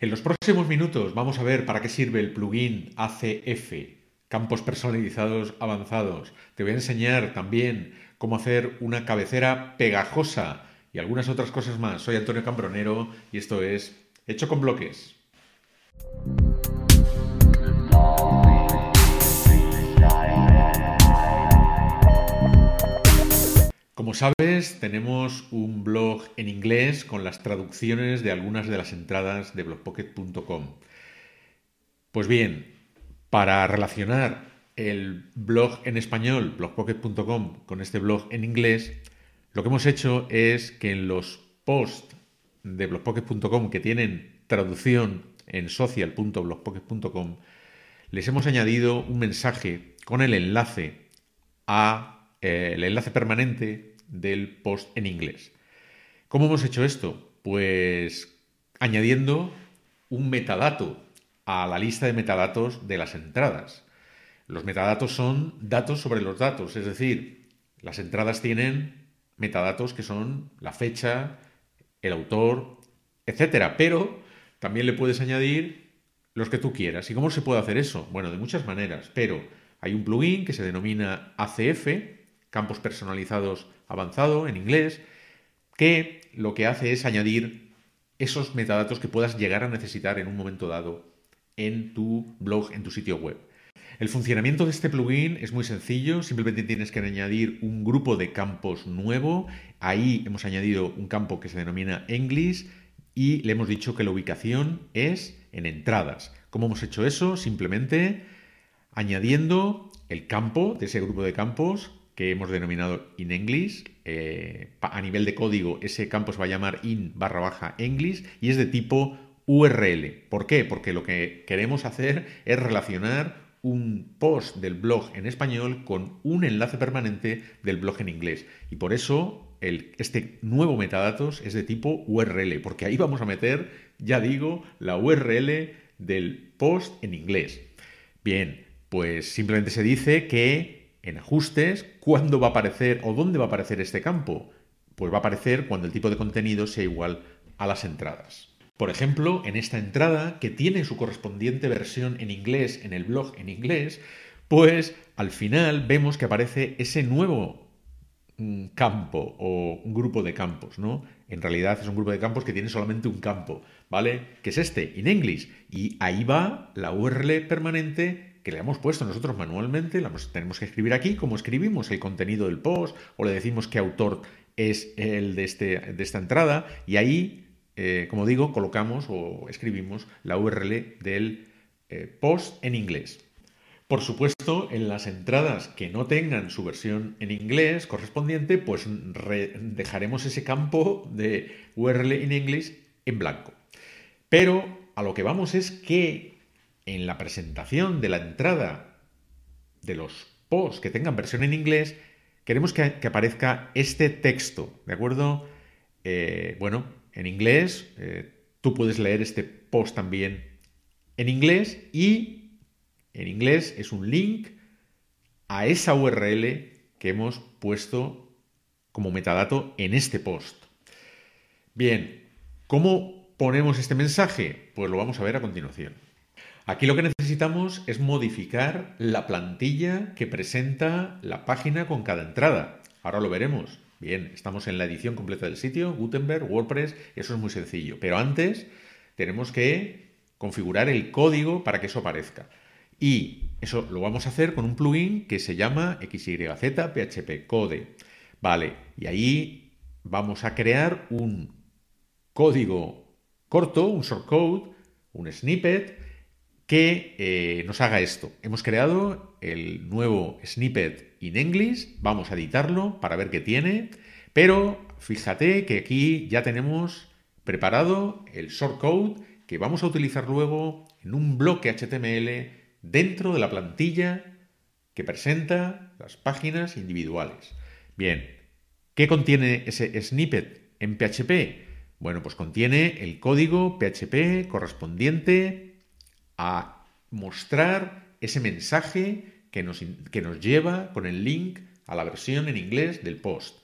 En los próximos minutos vamos a ver para qué sirve el plugin ACF, campos personalizados avanzados. Te voy a enseñar también cómo hacer una cabecera pegajosa y algunas otras cosas más. Soy Antonio Cambronero y esto es Hecho con Bloques. Como sabes, tenemos un blog en inglés con las traducciones de algunas de las entradas de blogpocket.com. Pues bien, para relacionar el blog en español, blogpocket.com, con este blog en inglés, lo que hemos hecho es que en los posts de blogpocket.com que tienen traducción en social.blogpocket.com, les hemos añadido un mensaje con el enlace a eh, el enlace permanente del post en inglés. ¿Cómo hemos hecho esto? Pues añadiendo un metadato a la lista de metadatos de las entradas. Los metadatos son datos sobre los datos, es decir, las entradas tienen metadatos que son la fecha, el autor, etcétera, pero también le puedes añadir los que tú quieras. ¿Y cómo se puede hacer eso? Bueno, de muchas maneras, pero hay un plugin que se denomina ACF, campos personalizados avanzado en inglés, que lo que hace es añadir esos metadatos que puedas llegar a necesitar en un momento dado en tu blog, en tu sitio web. El funcionamiento de este plugin es muy sencillo, simplemente tienes que añadir un grupo de campos nuevo. Ahí hemos añadido un campo que se denomina English y le hemos dicho que la ubicación es en entradas. ¿Cómo hemos hecho eso? Simplemente añadiendo el campo de ese grupo de campos que hemos denominado in English. Eh, a nivel de código, ese campo se va a llamar in barra baja English y es de tipo URL. ¿Por qué? Porque lo que queremos hacer es relacionar un post del blog en español con un enlace permanente del blog en inglés. Y por eso este nuevo metadatos es de tipo URL, porque ahí vamos a meter, ya digo, la URL del post en inglés. Bien, pues simplemente se dice que en ajustes, ¿cuándo va a aparecer o dónde va a aparecer este campo? Pues va a aparecer cuando el tipo de contenido sea igual a las entradas. Por ejemplo, en esta entrada, que tiene su correspondiente versión en inglés en el blog en inglés, pues al final vemos que aparece ese nuevo mm, campo o un grupo de campos, ¿no? En realidad es un grupo de campos que tiene solamente un campo, ¿vale? Que es este, in English. Y ahí va la URL permanente que le hemos puesto nosotros manualmente, la tenemos que escribir aquí, como escribimos el contenido del post, o le decimos qué autor es el de, este, de esta entrada, y ahí, eh, como digo, colocamos o escribimos la URL del eh, post en inglés. Por supuesto, en las entradas que no tengan su versión en inglés correspondiente, pues dejaremos ese campo de URL en inglés en blanco. Pero a lo que vamos es que en la presentación de la entrada de los posts que tengan versión en inglés, queremos que, aparezca este texto, ¿de acuerdo? Eh, bueno, en inglés, eh, tú puedes leer este post también en inglés y en inglés es un link a esa URL que hemos puesto como metadato en este post. Bien, ¿cómo ponemos este mensaje? Pues lo vamos a ver a continuación. Aquí lo que necesitamos es modificar la plantilla que presenta la página con cada entrada. Ahora lo veremos. Bien, estamos en la edición completa del sitio, Gutenberg, WordPress, eso es muy sencillo. Pero antes tenemos que configurar el código para que eso aparezca. Y eso lo vamos a hacer con un plugin que se llama XYZ PHP Code. Vale, y ahí vamos a crear un código corto, un shortcode, un snippet, que eh, nos haga esto. Hemos creado el nuevo snippet in English, vamos a editarlo para ver qué tiene, pero fíjate que aquí ya tenemos preparado el shortcode que vamos a utilizar luego en un bloque HTML dentro de la plantilla que presenta las páginas individuales. Bien, ¿qué contiene ese snippet en PHP? Bueno, pues contiene el código PHP correspondiente a mostrar ese mensaje que nos, que nos lleva con el link a la versión en inglés del post.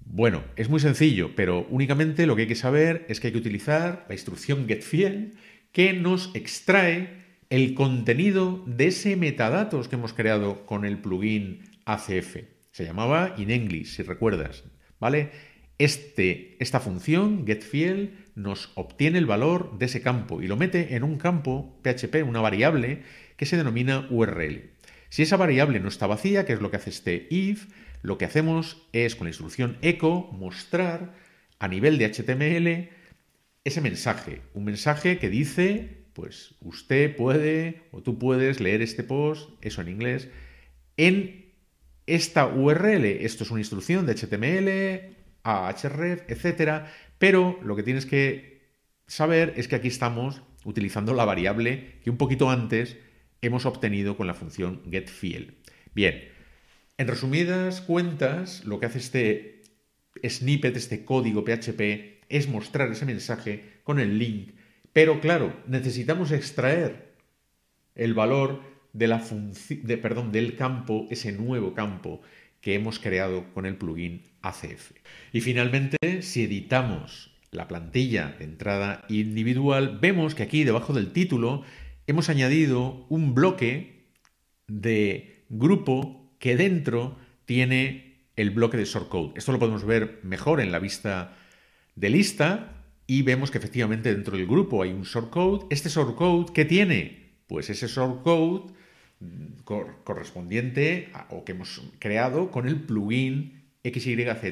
Bueno, es muy sencillo, pero únicamente lo que hay que saber es que hay que utilizar la instrucción getFiel que nos extrae el contenido de ese metadatos que hemos creado con el plugin ACF. Se llamaba InEnglish, si recuerdas, ¿vale? Este, esta función, getField, nos obtiene el valor de ese campo y lo mete en un campo PHP, una variable que se denomina URL. Si esa variable no está vacía, que es lo que hace este if, lo que hacemos es con la instrucción echo mostrar a nivel de HTML ese mensaje, un mensaje que dice, pues usted puede o tú puedes leer este post, eso en inglés, en esta URL. Esto es una instrucción de HTML, Ahref, etcétera, pero lo que tienes que saber es que aquí estamos utilizando la variable que un poquito antes hemos obtenido con la función getField. Bien, en resumidas cuentas, lo que hace este snippet, este código PHP, es mostrar ese mensaje con el link. Pero claro, necesitamos extraer el valor de la de, perdón, del campo, ese nuevo campo que hemos creado con el plugin ACF. Y finalmente, si editamos la plantilla de entrada individual, vemos que aquí debajo del título hemos añadido un bloque de grupo que dentro tiene el bloque de shortcode. Esto lo podemos ver mejor en la vista de lista y vemos que efectivamente dentro del grupo hay un shortcode. Este shortcode, ¿qué tiene? Pues ese shortcode correspondiente o que hemos creado con el plugin XYZ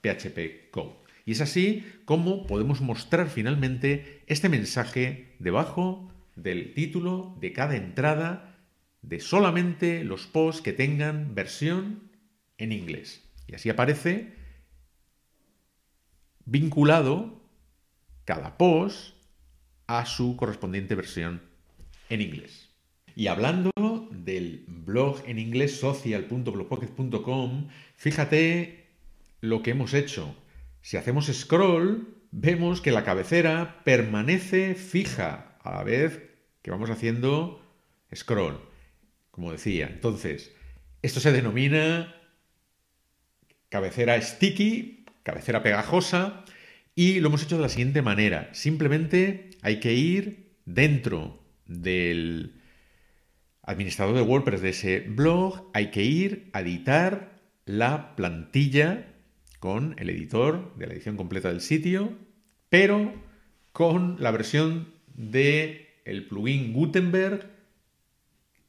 PHP Code. Y es así como podemos mostrar finalmente este mensaje debajo del título de cada entrada de solamente los posts que tengan versión en inglés. Y así aparece vinculado cada post a su correspondiente versión en inglés. Y hablando del blog en inglés social.blogpocket.com, fíjate lo que hemos hecho. Si hacemos scroll, vemos que la cabecera permanece fija a la vez que vamos haciendo scroll, como decía. Entonces, esto se denomina cabecera sticky, cabecera pegajosa, y lo hemos hecho de la siguiente manera. Simplemente hay que ir dentro del administrador de WordPress de ese blog, hay que ir a editar la plantilla con el editor de la edición completa del sitio, pero con la versión de el plugin Gutenberg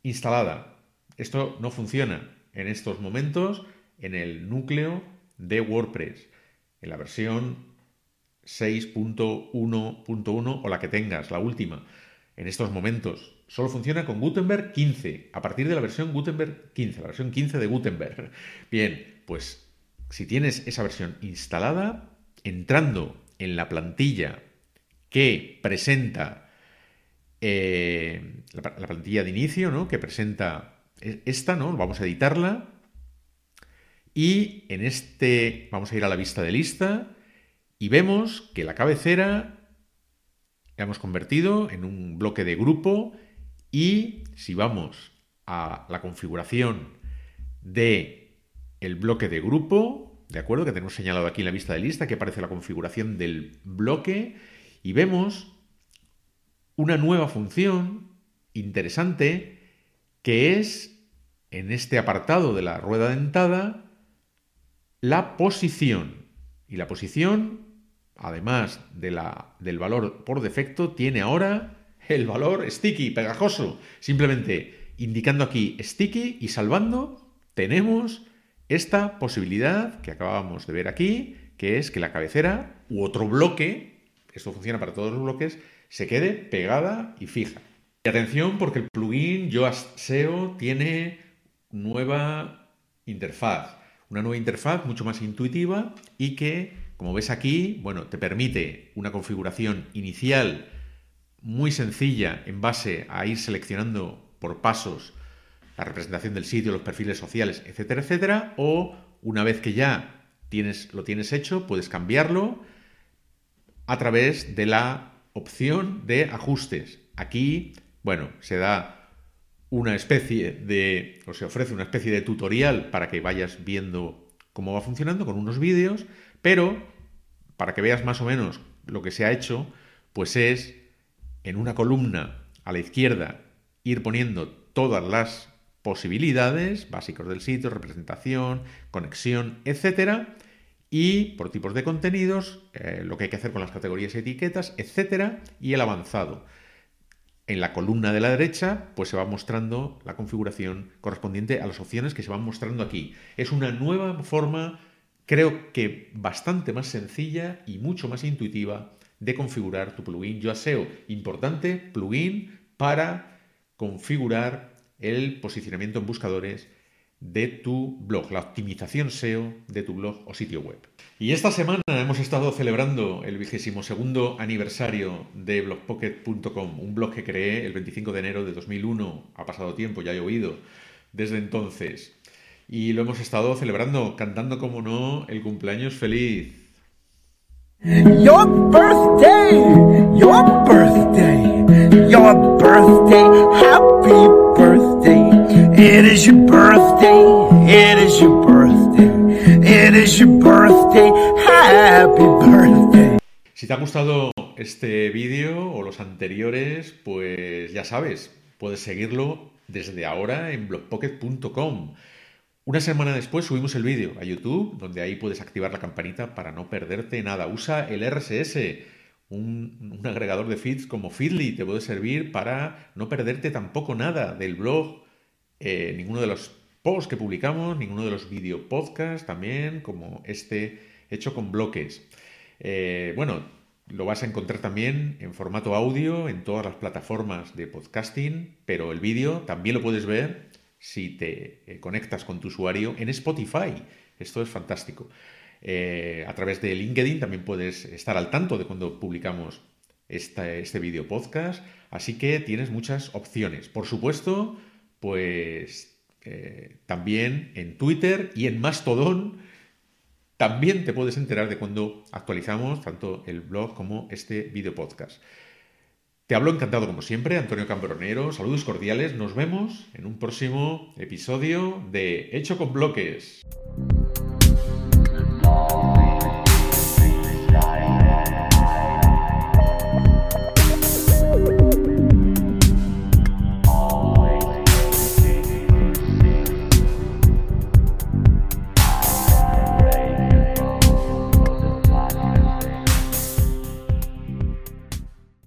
instalada. Esto no funciona en estos momentos en el núcleo de WordPress, en la versión 6.1.1 o la que tengas, la última. En estos momentos solo funciona con Gutenberg 15, a partir de la versión Gutenberg 15, la versión 15 de Gutenberg. Bien, pues si tienes esa versión instalada, entrando en la plantilla que presenta eh, la, la, plantilla de inicio, ¿no? Que presenta e, esta, ¿no? Vamos a editarla. Y en este vamos a ir a la vista de lista y vemos que la cabecera la hemos convertido en un bloque de grupo y si vamos a la configuración de el bloque de grupo, ¿de acuerdo? Que tenemos señalado aquí en la vista de lista, que aparece la configuración del bloque y vemos una nueva función interesante que es en este apartado de la rueda dentada la posición. Y la posición, además de la, del valor por defecto, tiene ahora el valor sticky, pegajoso. Simplemente indicando aquí sticky y salvando, tenemos esta posibilidad que acabamos de ver aquí, que es que la cabecera u otro bloque, esto funciona para todos los bloques, se quede pegada y fija. Y atención porque el plugin Yoast SEO tiene nueva interfaz, una nueva interfaz mucho más intuitiva y que, como ves aquí, bueno, te permite una configuración inicial muy sencilla en base a ir seleccionando por pasos la representación del sitio, los perfiles sociales, etcétera, etcétera, o una vez que ya tienes, lo tienes hecho, puedes cambiarlo a través de la opción de ajustes. Aquí, bueno, se da una especie de, o se ofrece una especie de tutorial para que vayas viendo cómo va funcionando con unos vídeos, pero para que veas más o menos lo que se ha hecho, pues es en una columna a la izquierda ir poniendo todas las posibilidades, básicos del sitio, representación, conexión, etcétera, y por tipos de contenidos, eh, lo que hay que hacer con las categorías y etiquetas, etcétera, y el avanzado. En la columna de la derecha, pues se va mostrando la configuración correspondiente a las opciones que se van mostrando aquí. Es una nueva forma, creo que bastante más sencilla y mucho más intuitiva de configurar tu plugin Yoast SEO. Importante, plugin para configurar el posicionamiento en buscadores de tu blog, la optimización SEO de tu blog o sitio web. Y esta semana hemos estado celebrando el vigésimo segundo aniversario de blogpocket.com, un blog que creé el 25 de enero de 2001. Ha pasado tiempo, ya he oído desde entonces. Y lo hemos estado celebrando, cantando como no el cumpleaños feliz. Your birthday, your birthday, your birthday, happy birthday. It is your birthday, it is your birthday, it is your birthday, happy birthday. Si te ha gustado este vídeo o los anteriores, pues ya sabes, puedes seguirlo desde ahora en blogpocket.com. Una semana después subimos el vídeo a YouTube, donde ahí puedes activar la campanita para no perderte nada. Usa el RSS, un, agregador de feeds como Feedly, te puede servir para no perderte tampoco nada del blog, eh, ninguno de los posts que publicamos, ninguno de los video podcasts también, como este hecho con bloques. Eh, bueno, lo vas a encontrar también en formato audio en todas las plataformas de podcasting, pero el vídeo también lo puedes ver si te eh, conectas con tu usuario en Spotify. Esto es fantástico. Eh, a través de LinkedIn también puedes estar al tanto de cuando publicamos este vídeo podcast. Así que tienes muchas opciones. Por supuesto, pues eh, también en Twitter y en Mastodon también te puedes enterar de cuando actualizamos tanto el blog como este vídeo podcast. Te hablo encantado como siempre, Antonio Cambronero. Saludos cordiales. Nos vemos en un próximo episodio de Hecho con Bloques.